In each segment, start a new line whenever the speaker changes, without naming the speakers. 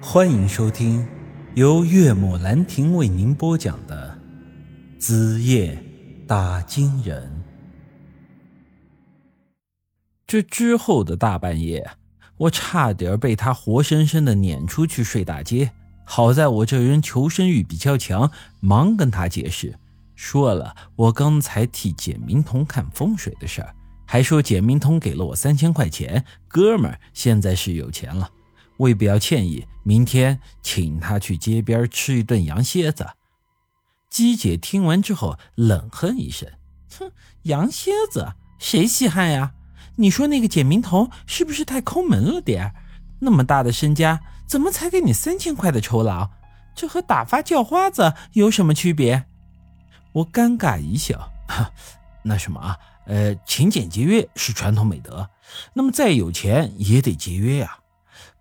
欢迎收听由岳母兰亭为您播讲的《子夜打金人》。这之后的大半夜，我差点被他活生生的撵出去睡大街。好在我这人求生欲比较强，忙跟他解释，说了我刚才替简明通看风水的事儿，还说简明通给了我三千块钱，哥们儿现在是有钱了。为表歉意，明天请他去街边吃一顿羊蝎子。姬姐听完之后冷哼一声：“哼，羊蝎子谁稀罕呀？你说那个简明头是不是太抠门了点那么大的身家，怎么才给你三千块的酬劳？这和打发叫花子有什么区别？”我尴尬一笑：“那什么啊，呃，勤俭节约是传统美德，那么再有钱也得节约呀。”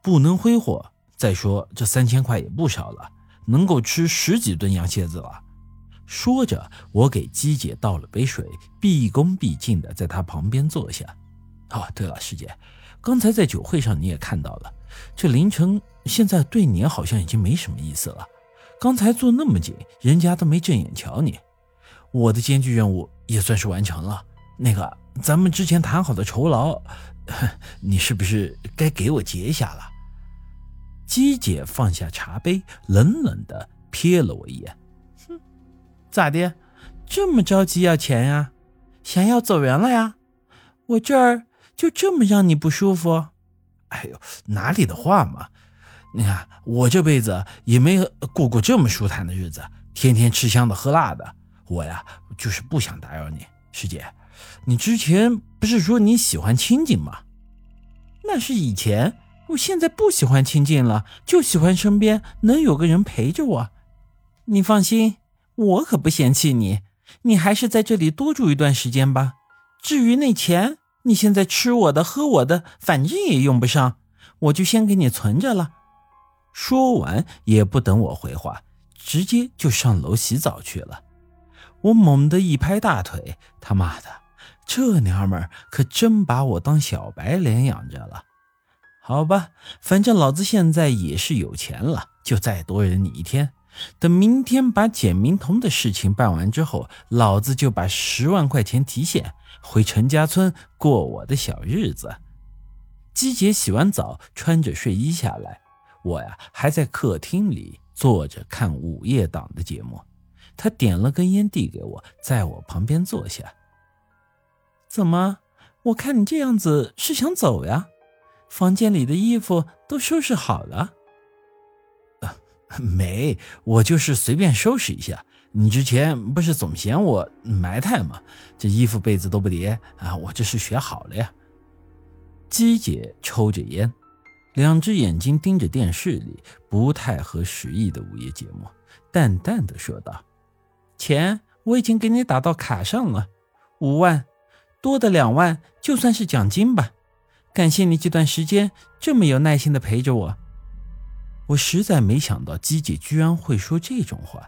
不能挥霍。再说这三千块也不少了，能够吃十几顿羊蝎子了。说着，我给姬姐倒了杯水，毕恭毕敬的在她旁边坐下。哦，对了，师姐，刚才在酒会上你也看到了，这林城现在对你好像已经没什么意思了。刚才坐那么紧，人家都没正眼瞧你。我的艰巨任务也算是完成了。那个，咱们之前谈好的酬劳，你是不是该给我结一下了？姬姐放下茶杯，冷冷的瞥了我一眼，哼，咋的？这么着急要钱呀？想要走人了呀？我这儿就这么让你不舒服？哎呦，哪里的话嘛！你看我这辈子也没过过这么舒坦的日子，天天吃香的喝辣的。我呀，就是不想打扰你，师姐。你之前不是说你喜欢清静吗？那是以前。我现在不喜欢清静了，就喜欢身边能有个人陪着我。你放心，我可不嫌弃你。你还是在这里多住一段时间吧。至于那钱，你现在吃我的喝我的，反正也用不上，我就先给你存着了。说完，也不等我回话，直接就上楼洗澡去了。我猛地一拍大腿，他妈的，这娘们儿可真把我当小白脸养着了。好吧，反正老子现在也是有钱了，就再多忍你一天。等明天把简明彤的事情办完之后，老子就把十万块钱提现，回陈家村过我的小日子。姬姐洗完澡，穿着睡衣下来，我呀还在客厅里坐着看午夜档的节目。她点了根烟递给我，在我旁边坐下。怎么？我看你这样子是想走呀？房间里的衣服都收拾好了，没，我就是随便收拾一下。你之前不是总嫌我埋汰吗？这衣服被子都不叠啊，我这是学好了呀。姬姐抽着烟，两只眼睛盯着电视里不太合时宜的午夜节目，淡淡的说道：“钱我已经给你打到卡上了，五万，多的两万就算是奖金吧。”感谢你这段时间这么有耐心的陪着我，我实在没想到姬姐居然会说这种话。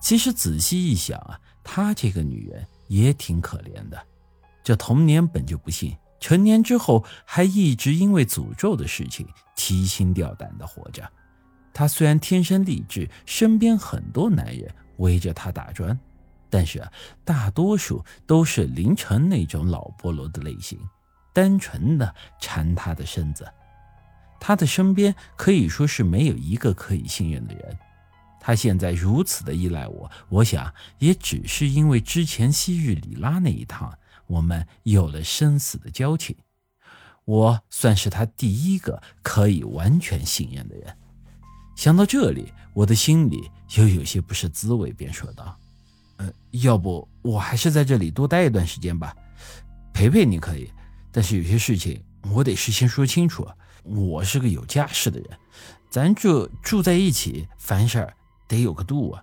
其实仔细一想啊，她这个女人也挺可怜的。这童年本就不幸，成年之后还一直因为诅咒的事情提心吊胆的活着。她虽然天生丽质，身边很多男人围着她打转，但是啊，大多数都是凌晨那种老菠萝的类型。单纯的缠他的身子，他的身边可以说是没有一个可以信任的人。他现在如此的依赖我，我想也只是因为之前西域里拉那一趟，我们有了生死的交情。我算是他第一个可以完全信任的人。想到这里，我的心里又有些不是滋味，便说道：“要不我还是在这里多待一段时间吧，陪陪你可以。”但是有些事情我得事先说清楚，我是个有家室的人，咱这住在一起，凡事得有个度啊。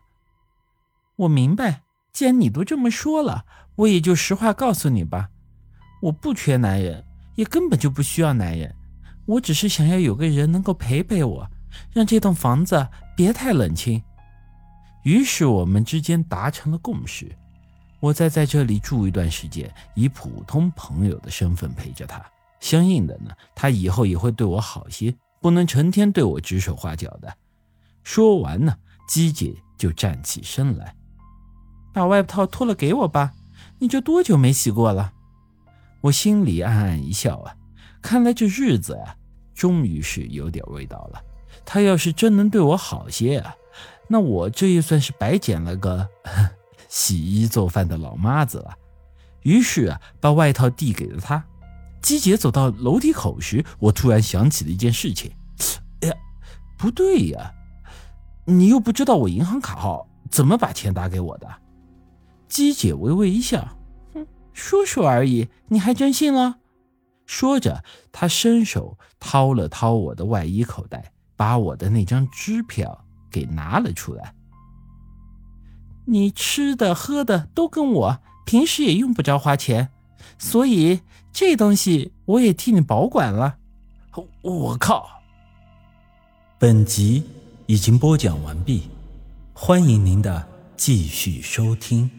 我明白，既然你都这么说了，我也就实话告诉你吧。我不缺男人，也根本就不需要男人，我只是想要有个人能够陪陪我，让这栋房子别太冷清。于是我们之间达成了共识。我再在这里住一段时间，以普通朋友的身份陪着他。相应的呢，他以后也会对我好些，不能成天对我指手画脚的。说完呢，姬姐就站起身来，
把外套脱了给我吧。你这多久没洗过了？
我心里暗暗一笑啊，看来这日子啊，终于是有点味道了。他要是真能对我好些啊，那我这也算是白捡了个 洗衣做饭的老妈子了。于是啊，把外套递给了她。姬姐走到楼梯口时，我突然想起了一件事情。哎呀，不对呀，你又不知道我银行卡号，怎么把钱打给我的？姬姐微微一笑，
哼，说说而已，你还真信了？
说着，她伸手掏了掏我的外衣口袋，把我的那张支票给拿了出来。
你吃的喝的都跟我，平时也用不着花钱，所以。这东西我也替你保管了。
我靠！本集已经播讲完毕，欢迎您的继续收听。